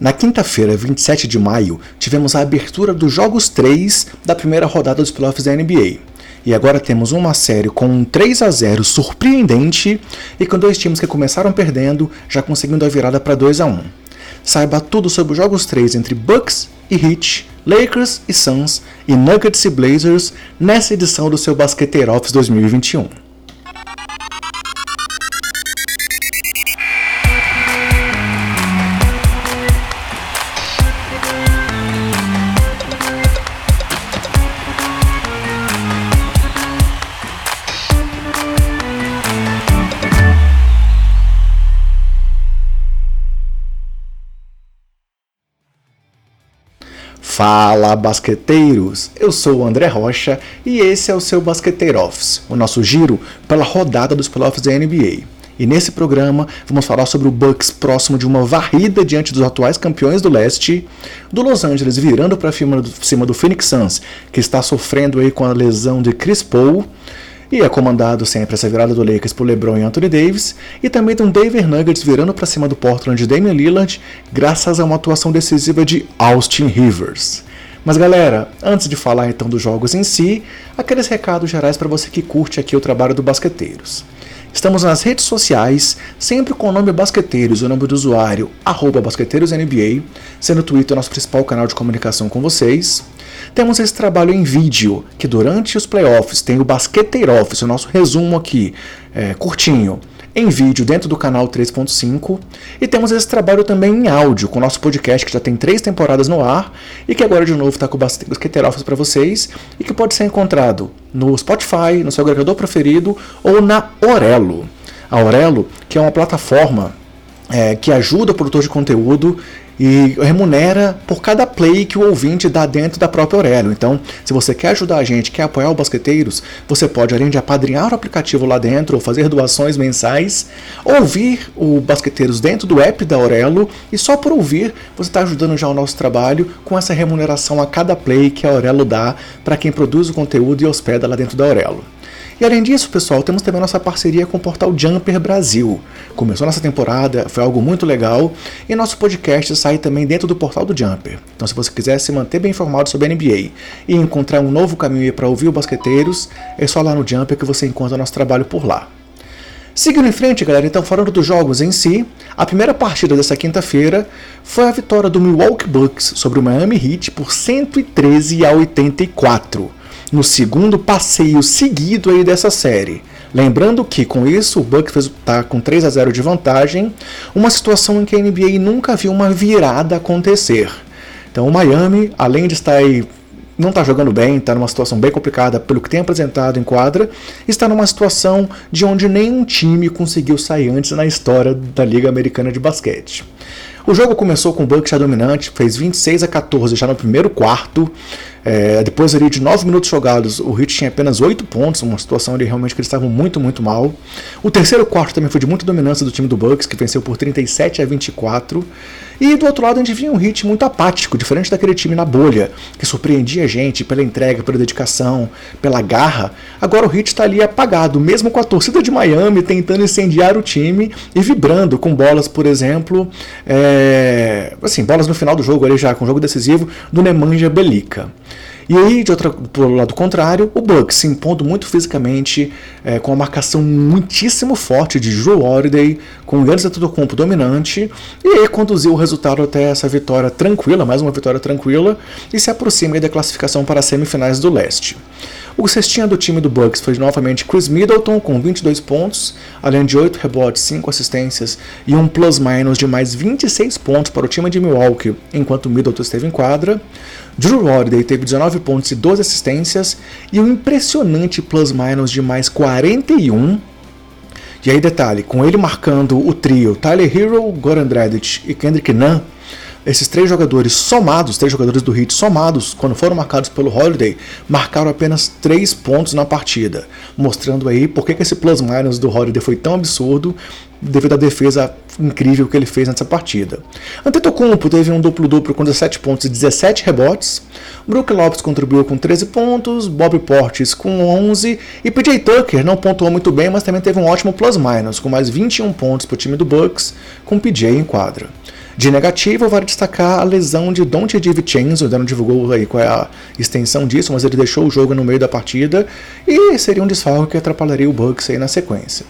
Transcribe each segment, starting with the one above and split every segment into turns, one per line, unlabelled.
Na quinta-feira, 27 de maio, tivemos a abertura dos Jogos 3 da primeira rodada dos playoffs da NBA. E agora temos uma série com um 3 a 0 surpreendente e com dois times que começaram perdendo, já conseguindo a virada para 2 a 1. Saiba tudo sobre os Jogos 3 entre Bucks e Heat, Lakers e Suns e Nuggets e Blazers nessa edição do seu Basqueteiro Office 2021. Fala basqueteiros! Eu sou o André Rocha e esse é o seu Basqueteiro Office, o nosso giro pela rodada dos playoffs da NBA. E nesse programa vamos falar sobre o Bucks próximo de uma varrida diante dos atuais campeões do leste, do Los Angeles virando para cima do Phoenix Suns, que está sofrendo aí com a lesão de Chris Paul, e é comandado sempre essa virada do Lakers por LeBron e Anthony Davis, e também tem um Denver Nuggets virando para cima do Portland de Damian Lillard, graças a uma atuação decisiva de Austin Rivers. Mas galera, antes de falar então dos jogos em si, aqueles recados gerais para você que curte aqui o trabalho do Basqueteiros. Estamos nas redes sociais, sempre com o nome Basqueteiros, o nome do usuário, arroba BasqueteirosNBA, sendo o Twitter nosso principal canal de comunicação com vocês. Temos esse trabalho em vídeo, que durante os playoffs tem o Basqueteiro Office, o nosso resumo aqui, é, curtinho, em vídeo dentro do canal 3.5 e temos esse trabalho também em áudio com o nosso podcast que já tem três temporadas no ar e que agora de novo está com Basqueteiro Office para vocês e que pode ser encontrado no Spotify, no seu agregador preferido ou na Orelo. A Orelo, que é uma plataforma é, que ajuda o produtor de conteúdo e remunera por cada play que o ouvinte dá dentro da própria Aurélio. Então, se você quer ajudar a gente, quer apoiar o Basqueteiros, você pode, além de apadrinhar o aplicativo lá dentro ou fazer doações mensais, ouvir o Basqueteiros dentro do app da Aurelo e só por ouvir você está ajudando já o nosso trabalho com essa remuneração a cada play que a Aurelo dá para quem produz o conteúdo e hospeda lá dentro da Aurelo. E além disso, pessoal, temos também nossa parceria com o portal Jumper Brasil. Começou nossa temporada, foi algo muito legal, e nosso podcast sai também dentro do portal do Jumper. Então, se você quiser se manter bem informado sobre a NBA e encontrar um novo caminho para ouvir o Basqueteiros, é só lá no Jumper que você encontra nosso trabalho por lá. Seguindo em frente, galera, então falando dos jogos em si, a primeira partida dessa quinta-feira foi a vitória do Milwaukee Bucks sobre o Miami Heat por 113 a 84 no segundo passeio seguido aí dessa série. Lembrando que com isso o Bucks está com 3 a 0 de vantagem, uma situação em que a NBA nunca viu uma virada acontecer. Então o Miami, além de estar aí não está jogando bem, está numa situação bem complicada pelo que tem apresentado em quadra, está numa situação de onde nenhum time conseguiu sair antes na história da Liga Americana de Basquete. O jogo começou com o Bucks já dominante, fez 26 a 14 já no primeiro quarto. É, depois ali de 9 minutos jogados, o Heat tinha apenas 8 pontos, uma situação ali realmente que eles estavam muito, muito mal. O terceiro quarto também foi de muita dominância do time do Bucks, que venceu por 37 a 24. E do outro lado a gente via um Heat muito apático, diferente daquele time na bolha, que surpreendia a gente pela entrega, pela dedicação, pela garra. Agora o Heat está ali apagado, mesmo com a torcida de Miami tentando incendiar o time e vibrando com bolas, por exemplo, é, assim, bolas no final do jogo ali já, com jogo decisivo, do Nemanja Belica. E aí, de outra, do lado contrário, o Bucks se impondo muito fisicamente, é, com uma marcação muitíssimo forte de Drew Holiday, com o Giannis Antetokounmpo dominante, e aí conduziu o resultado até essa vitória tranquila, mais uma vitória tranquila, e se aproxima da classificação para as semifinais do leste. O cestinha do time do Bucks foi novamente Chris Middleton com 22 pontos, além de 8 rebotes, 5 assistências e um plus-minus de mais 26 pontos para o time de Milwaukee, enquanto Middleton esteve em quadra. Drew Holiday teve 19 pontos e 12 assistências e um impressionante plus-minus de mais 41. E aí detalhe, com ele marcando o trio Tyler Hero, Goran Dragic e Kendrick Nunn, esses três jogadores somados, três jogadores do Heat somados, quando foram marcados pelo Holiday, marcaram apenas três pontos na partida, mostrando aí por que esse plus-minus do Holiday foi tão absurdo devido à defesa incrível que ele fez nessa partida. Antetokounmpo teve um duplo-duplo com 17 pontos e 17 rebotes. Brook Lopes contribuiu com 13 pontos, Bob Portis com 11 e PJ Tucker não pontuou muito bem, mas também teve um ótimo plus-minus com mais 21 pontos para o time do Bucks, com PJ em quadra. De negativo, vale destacar a lesão de Dante DiVincenzo, ainda não divulgou aí qual é a extensão disso, mas ele deixou o jogo no meio da partida e seria um desfalque que atrapalharia o Bucks aí na sequência.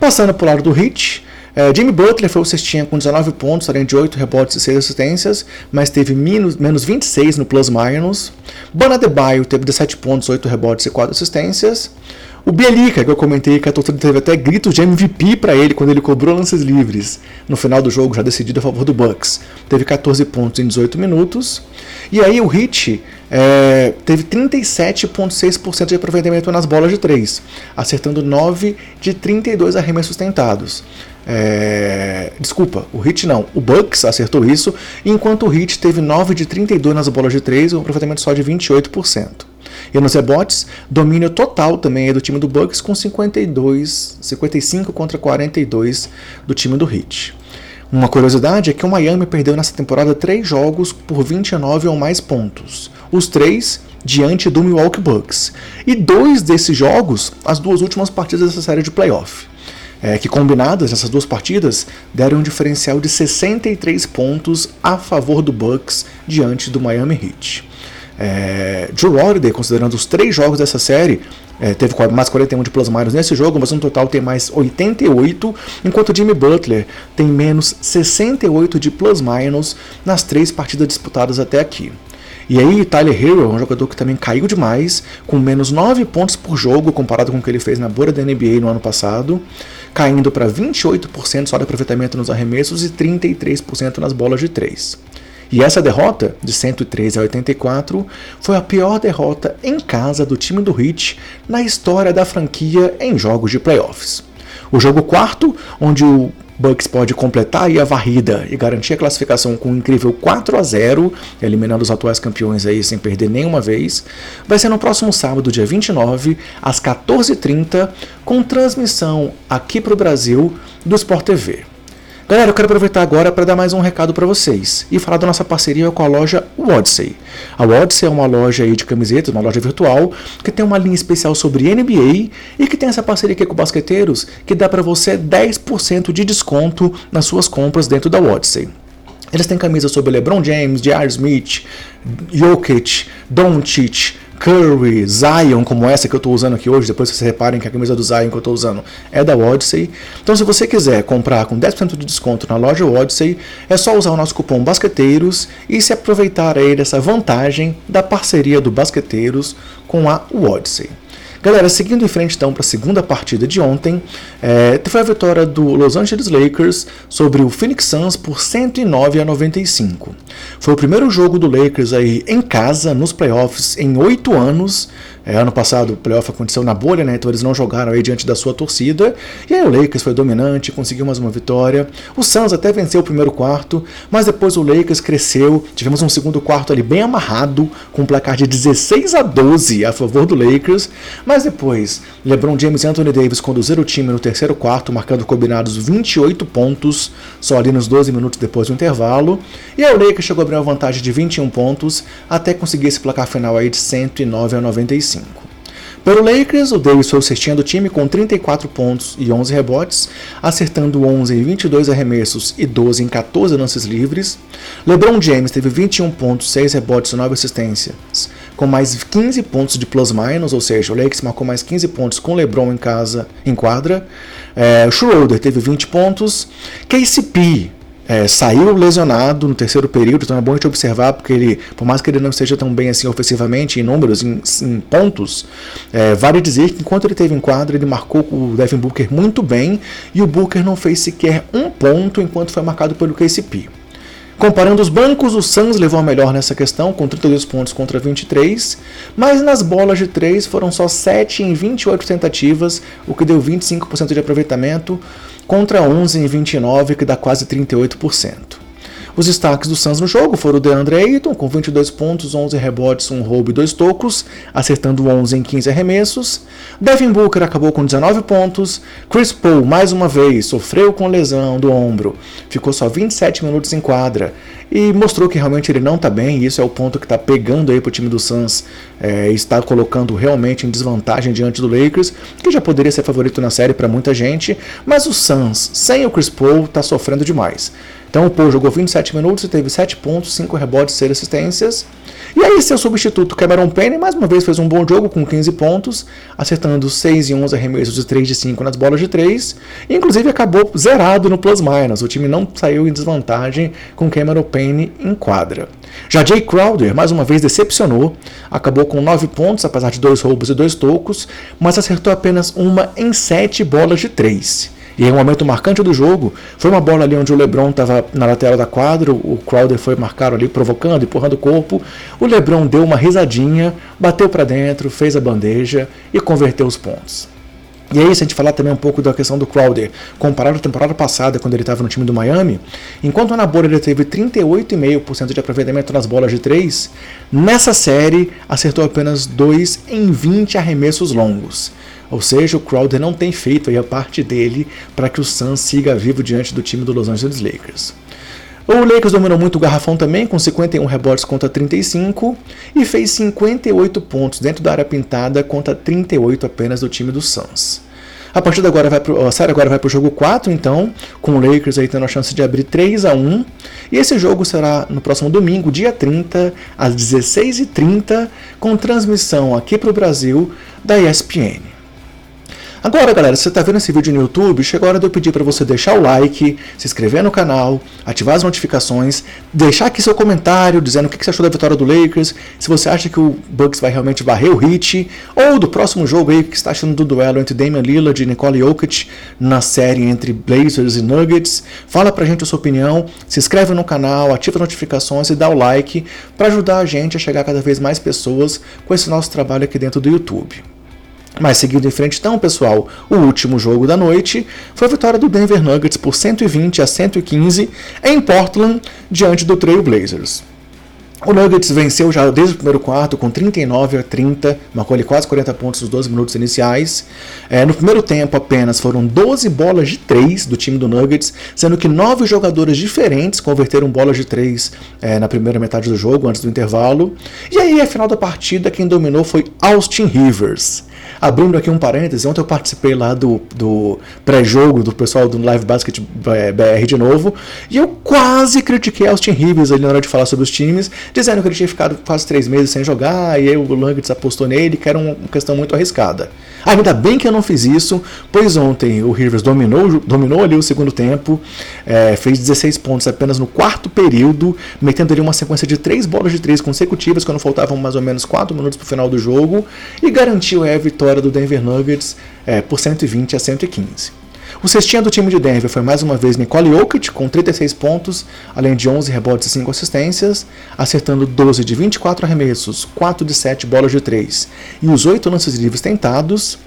Passando para o lado do Heat, é, Jimmy Butler foi o cestinha com 19 pontos, além de 8 rebotes e 6 assistências, mas teve menos, menos 26 no plus-minus. Bana Debaio teve 17 pontos, 8 rebotes e 4 assistências. O Bielica, que eu comentei que a torcida teve até gritos de MVP para ele quando ele cobrou lances livres no final do jogo, já decidido a favor do Bucks. Teve 14 pontos em 18 minutos. E aí o Hit é, teve 37,6% de aproveitamento nas bolas de 3, acertando 9 de 32 arremessos tentados. É, desculpa, o Hit não, o Bucks acertou isso, enquanto o Hit teve 9 de 32 nas bolas de 3, um aproveitamento só de 28%. E nos rebotes, domínio total também é do time do Bucks com 52, 55 contra 42 do time do Heat. Uma curiosidade é que o Miami perdeu nessa temporada três jogos por 29 ou mais pontos. Os três diante do Milwaukee Bucks. E dois desses jogos, as duas últimas partidas dessa série de playoff. É, que combinadas, essas duas partidas, deram um diferencial de 63 pontos a favor do Bucks diante do Miami Heat. É, Drew Holiday, considerando os três jogos dessa série, é, teve mais 41 de plus minus nesse jogo, mas no total tem mais 88, enquanto Jimmy Butler tem menos 68 de plus minus nas três partidas disputadas até aqui. E aí, Tyler Hero, um jogador que também caiu demais, com menos 9 pontos por jogo comparado com o que ele fez na bolha da NBA no ano passado, caindo para 28% só de aproveitamento nos arremessos e 33% nas bolas de 3. E essa derrota, de 113 a 84, foi a pior derrota em casa do time do Heat na história da franquia em jogos de playoffs. O jogo quarto, onde o Bucks pode completar a varrida e garantir a classificação com um incrível 4 a 0, eliminando os atuais campeões aí sem perder nenhuma vez, vai ser no próximo sábado, dia 29, às 14h30, com transmissão aqui para o Brasil do Sport TV. Galera, eu quero aproveitar agora para dar mais um recado para vocês e falar da nossa parceria com a loja Odyssey. A Odyssey é uma loja de camisetas, uma loja virtual, que tem uma linha especial sobre NBA e que tem essa parceria aqui com basqueteiros que dá para você 10% de desconto nas suas compras dentro da Odyssey. Eles têm camisas sobre LeBron James, J.R. Smith, Jokic, Doncic, Curry, Zion, como essa que eu estou usando aqui hoje, depois vocês reparem que a camisa do Zion que eu estou usando é da Odyssey. Então, se você quiser comprar com 10% de desconto na loja Odyssey, é só usar o nosso cupom Basqueteiros e se aproveitar aí dessa vantagem da parceria do Basqueteiros com a Odyssey. Galera, seguindo em frente então para a segunda partida de ontem, é, foi a vitória do Los Angeles Lakers sobre o Phoenix Suns por 109 a 95. Foi o primeiro jogo do Lakers aí em casa nos playoffs em oito anos. É, ano passado o playoff aconteceu na bolha, né? Então eles não jogaram aí diante da sua torcida. E aí o Lakers foi dominante, conseguiu mais uma vitória. O Suns até venceu o primeiro quarto, mas depois o Lakers cresceu. Tivemos um segundo quarto ali bem amarrado, com um placar de 16 a 12 a favor do Lakers. Mas depois, LeBron James e Anthony Davis conduziram o time no terceiro quarto, marcando combinados 28 pontos, só ali nos 12 minutos depois do intervalo. E aí o Lakers chegou a abrir uma vantagem de 21 pontos, até conseguir esse placar final aí de 109 a 95. Pelo Lakers, o Davis foi o cestinha do time com 34 pontos e 11 rebotes, acertando 11 em 22 arremessos e 12 em 14 lances livres. LeBron James teve 21 pontos, 6 rebotes e 9 assistências, com mais 15 pontos de plus-minus, ou seja, o Lakers marcou mais 15 pontos com LeBron em casa, em quadra. É, Schroeder teve 20 pontos. KCP é, saiu lesionado no terceiro período, então é bom a gente observar, porque ele, por mais que ele não esteja tão bem assim ofensivamente, em números, em, em pontos, é, vale dizer que enquanto ele teve em quadra, ele marcou o Devin Booker muito bem, e o Booker não fez sequer um ponto enquanto foi marcado pelo KCP. Comparando os bancos, o Suns levou a melhor nessa questão, com 32 pontos contra 23, mas nas bolas de 3 foram só 7 em 28 tentativas, o que deu 25% de aproveitamento, contra 11 em 29, que dá quase 38%. Os destaques do Suns no jogo foram o DeAndre Ayton, com 22 pontos, 11 rebotes, 1 roubo e 2 tocos, acertando 11 em 15 arremessos. Devin Booker acabou com 19 pontos. Chris Paul, mais uma vez, sofreu com lesão do ombro, ficou só 27 minutos em quadra e mostrou que realmente ele não está bem, e isso é o ponto que está pegando aí para o time do Suns, é, está colocando realmente em desvantagem diante do Lakers, que já poderia ser favorito na série para muita gente, mas o Suns, sem o Chris Paul, está sofrendo demais. Então o Paul jogou 27 minutos e teve 7 pontos, 5 rebotes, 6 assistências. E aí seu substituto Cameron Payne mais uma vez fez um bom jogo com 15 pontos, acertando 6 e 11 arremessos de 3 de 5 nas bolas de 3, e inclusive acabou zerado no plus-minus, o time não saiu em desvantagem com Cameron Payne em quadra. Já Jay Crowder mais uma vez decepcionou, acabou com 9 pontos, apesar de dois roubos e dois tocos, mas acertou apenas uma em 7 bolas de 3. E em um momento marcante do jogo, foi uma bola ali onde o LeBron estava na lateral da quadra, o Crowder foi marcado ali, provocando, empurrando o corpo. O LeBron deu uma risadinha, bateu para dentro, fez a bandeja e converteu os pontos. E aí, se a gente falar também um pouco da questão do Crowder, comparado à temporada passada, quando ele estava no time do Miami, enquanto na bola ele teve 38,5% de aproveitamento nas bolas de 3, nessa série acertou apenas 2 em 20 arremessos longos. Ou seja, o Crowder não tem feito a parte dele para que o Suns siga vivo diante do time do Los Angeles Lakers. O Lakers dominou muito o garrafão também, com 51 rebotes contra 35, e fez 58 pontos dentro da área pintada contra 38 apenas do time do Suns. A partida agora vai pro, a série agora vai para o jogo 4, então, com o Lakers aí tendo a chance de abrir 3 a 1 E esse jogo será no próximo domingo, dia 30, às 16h30, com transmissão aqui para o Brasil da ESPN. Agora, galera, se você está vendo esse vídeo no YouTube, chegou a hora de eu pedir para você deixar o like, se inscrever no canal, ativar as notificações, deixar aqui seu comentário dizendo o que você achou da vitória do Lakers, se você acha que o Bucks vai realmente varrer o hit, ou do próximo jogo aí, que está achando do duelo entre Damian Lillard e Nicole Jokic na série entre Blazers e Nuggets. Fala pra gente a sua opinião, se inscreve no canal, ativa as notificações e dá o like para ajudar a gente a chegar a cada vez mais pessoas com esse nosso trabalho aqui dentro do YouTube. Mas seguindo em frente, então, pessoal, o último jogo da noite foi a vitória do Denver Nuggets por 120 a 115 em Portland, diante do Trail Blazers. O Nuggets venceu já desde o primeiro quarto com 39 a 30, marcou ali quase 40 pontos nos 12 minutos iniciais. É, no primeiro tempo apenas foram 12 bolas de 3 do time do Nuggets, sendo que nove jogadores diferentes converteram bolas de 3 é, na primeira metade do jogo, antes do intervalo. E aí, a final da partida, quem dominou foi Austin Rivers. Abrindo aqui um parêntese, ontem eu participei lá do, do pré-jogo do pessoal do Live Basket BR de novo, e eu quase critiquei Austin Rivers ali na hora de falar sobre os times, dizendo que ele tinha ficado quase três meses sem jogar, e aí o Nuggets apostou nele, que era uma questão muito arriscada. Ainda bem que eu não fiz isso, pois ontem o Rivers dominou, dominou ali o segundo tempo, é, fez 16 pontos apenas no quarto período, metendo ali uma sequência de três bolas de três consecutivas, quando faltavam mais ou menos 4 minutos para o final do jogo, e garantiu a vitória do Denver Nuggets é, por 120 a 115. O cestinha do time de Denver foi mais uma vez Nicole Jokic, com 36 pontos, além de 11 rebotes e 5 assistências, acertando 12 de 24 arremessos, 4 de 7 bolas de 3 e os 8 lances livres tentados.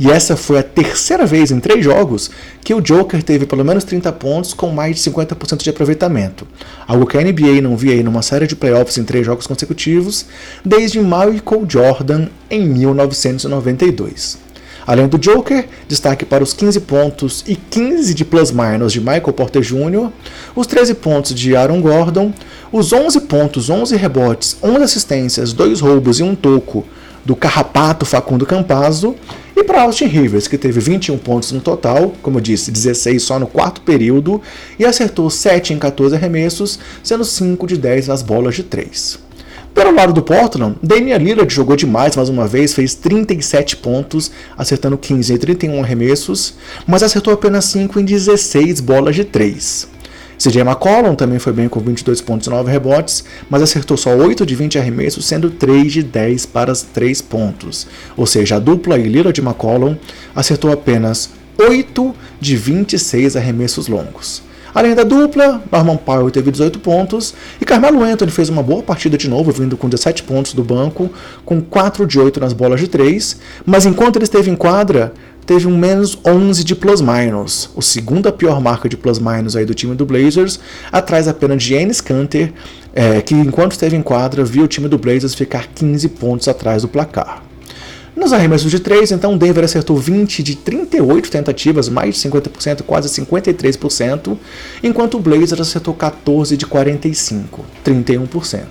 E essa foi a terceira vez em três jogos que o Joker teve pelo menos 30 pontos com mais de 50% de aproveitamento, algo que a NBA não via em numa série de playoffs em três jogos consecutivos desde Michael Jordan em 1992. Além do Joker, destaque para os 15 pontos e 15 de plus-minus de Michael Porter Jr., os 13 pontos de Aaron Gordon, os 11 pontos, 11 rebotes, 11 assistências, 2 roubos e um toco do carrapato Facundo Campazzo, e para Austin Rivers, que teve 21 pontos no total, como eu disse, 16 só no quarto período, e acertou 7 em 14 arremessos, sendo 5 de 10 nas bolas de 3. Pelo lado do Portland, Damian Lillard jogou demais mais uma vez, fez 37 pontos, acertando 15 em 31 arremessos, mas acertou apenas 5 em 16 bolas de 3. CJ McCollum também foi bem com 22 pontos e 9 rebotes, mas acertou só 8 de 20 arremessos, sendo 3 de 10 para os 3 pontos. Ou seja, a dupla e Lillard de McCollum acertou apenas 8 de 26 arremessos longos. Além da dupla, Norman Powell teve 18 pontos e Carmelo Anthony fez uma boa partida de novo, vindo com 17 pontos do banco, com 4 de 8 nas bolas de 3, mas enquanto ele esteve em quadra, teve um menos 11 de plus-minus, o segunda pior marca de plus-minus aí do time do Blazers, atrás apenas de Enes Kanter, é, que enquanto esteve em quadra, viu o time do Blazers ficar 15 pontos atrás do placar. Nos arremessos de 3, então, Denver acertou 20 de 38 tentativas, mais de 50%, quase 53%, enquanto o Blazers acertou 14 de 45, 31%.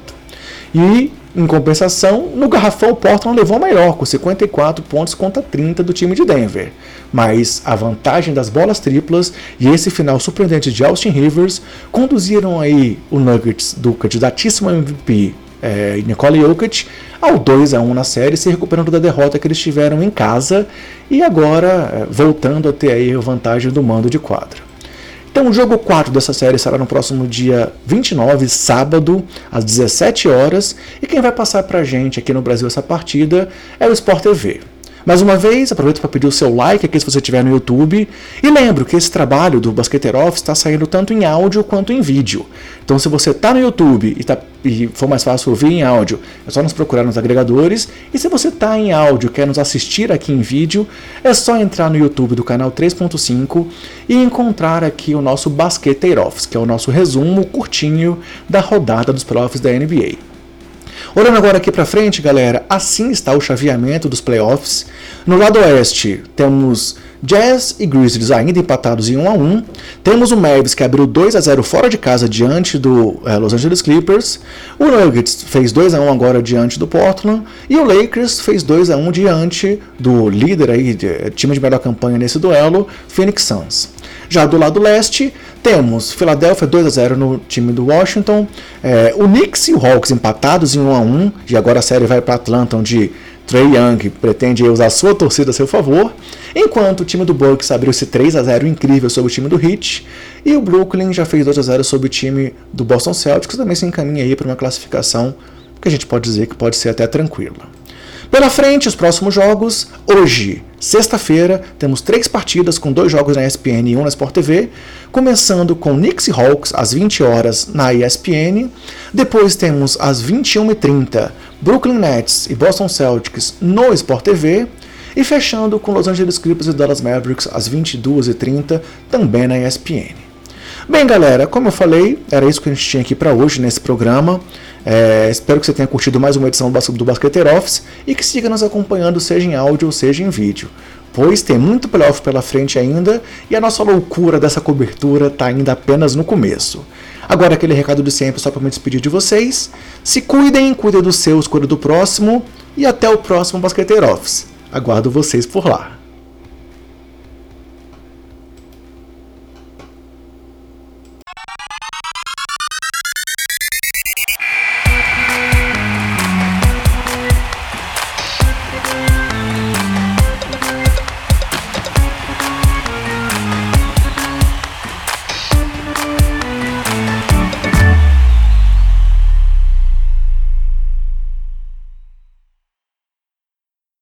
E Em compensação, no garrafão o Portland levou a melhor, com 54 pontos contra 30 do time de Denver. Mas a vantagem das bolas triplas e esse final surpreendente de Austin Rivers conduziram aí o Nuggets do candidatíssimo MVP é, Nicole Jokic ao 2 a 1 na série, se recuperando da derrota que eles tiveram em casa e agora é, voltando a ter aí a vantagem do mando de quadra. Então, o jogo 4 dessa série será no próximo dia 29, sábado, às 17 horas, e quem vai passar pra gente aqui no Brasil essa partida é o Sport TV. Mais uma vez, aproveito para pedir o seu like aqui se você estiver no YouTube. E lembro que esse trabalho do Basqueter Office está saindo tanto em áudio quanto em vídeo. Então, se você está no YouTube e, tá, e, for mais fácil ouvir em áudio, é só nos procurar nos agregadores. E se você está em áudio e quer nos assistir aqui em vídeo, é só entrar no YouTube do canal 3.5 e encontrar aqui o nosso Basqueter Office, que é o nosso resumo curtinho da rodada dos playoffs da NBA. Olhando agora aqui para frente, galera, assim está o chaveamento dos playoffs. No lado oeste, temos Jazz e Grizzlies ainda empatados em 1 a 1. Temos o Mavericks que abriu 2 a 0 fora de casa diante do é, Los Angeles Clippers. O Nuggets fez 2 a 1 agora diante do Portland e o Lakers fez 2 a 1 diante do líder aí, de, eh, time de melhor campanha nesse duelo, Phoenix Suns. Já do lado leste, temos Philadelphia 2 a 0 no time do Washington, é, o Knicks e o Hawks empatados em 1 a 1 e agora a série vai para Atlanta, onde Trey Young pretende usar sua torcida a seu favor, enquanto o time do Bucks abriu esse 3 a 0 incrível sobre o time do Heat, e o Brooklyn já fez 2 a 0 sobre o time do Boston Celtics, também se encaminha aí para uma classificação que a gente pode dizer que pode ser até tranquila. Pela frente, os próximos jogos. Hoje, sexta-feira, temos três partidas com dois jogos na ESPN e um na Sport TV. Começando com Knicks e Hawks às 20 horas na ESPN. Depois temos às 21h30 Brooklyn Nets e Boston Celtics no Sport TV. E fechando com Los Angeles Clippers e Dallas Mavericks às 22h30 também na ESPN. Bem, galera, como eu falei, era isso que a gente tinha aqui para hoje nesse programa. É, espero que você tenha curtido mais uma edição do Basqueter Office e que siga nos acompanhando, seja em áudio ou seja em vídeo. Pois tem muito playoff pela frente ainda e a nossa loucura dessa cobertura está ainda apenas no começo. Agora aquele recado de sempre só para me despedir de vocês. Se cuidem, cuidem dos seus, cuidem do próximo e até o próximo Basqueter Office. Aguardo vocês por lá.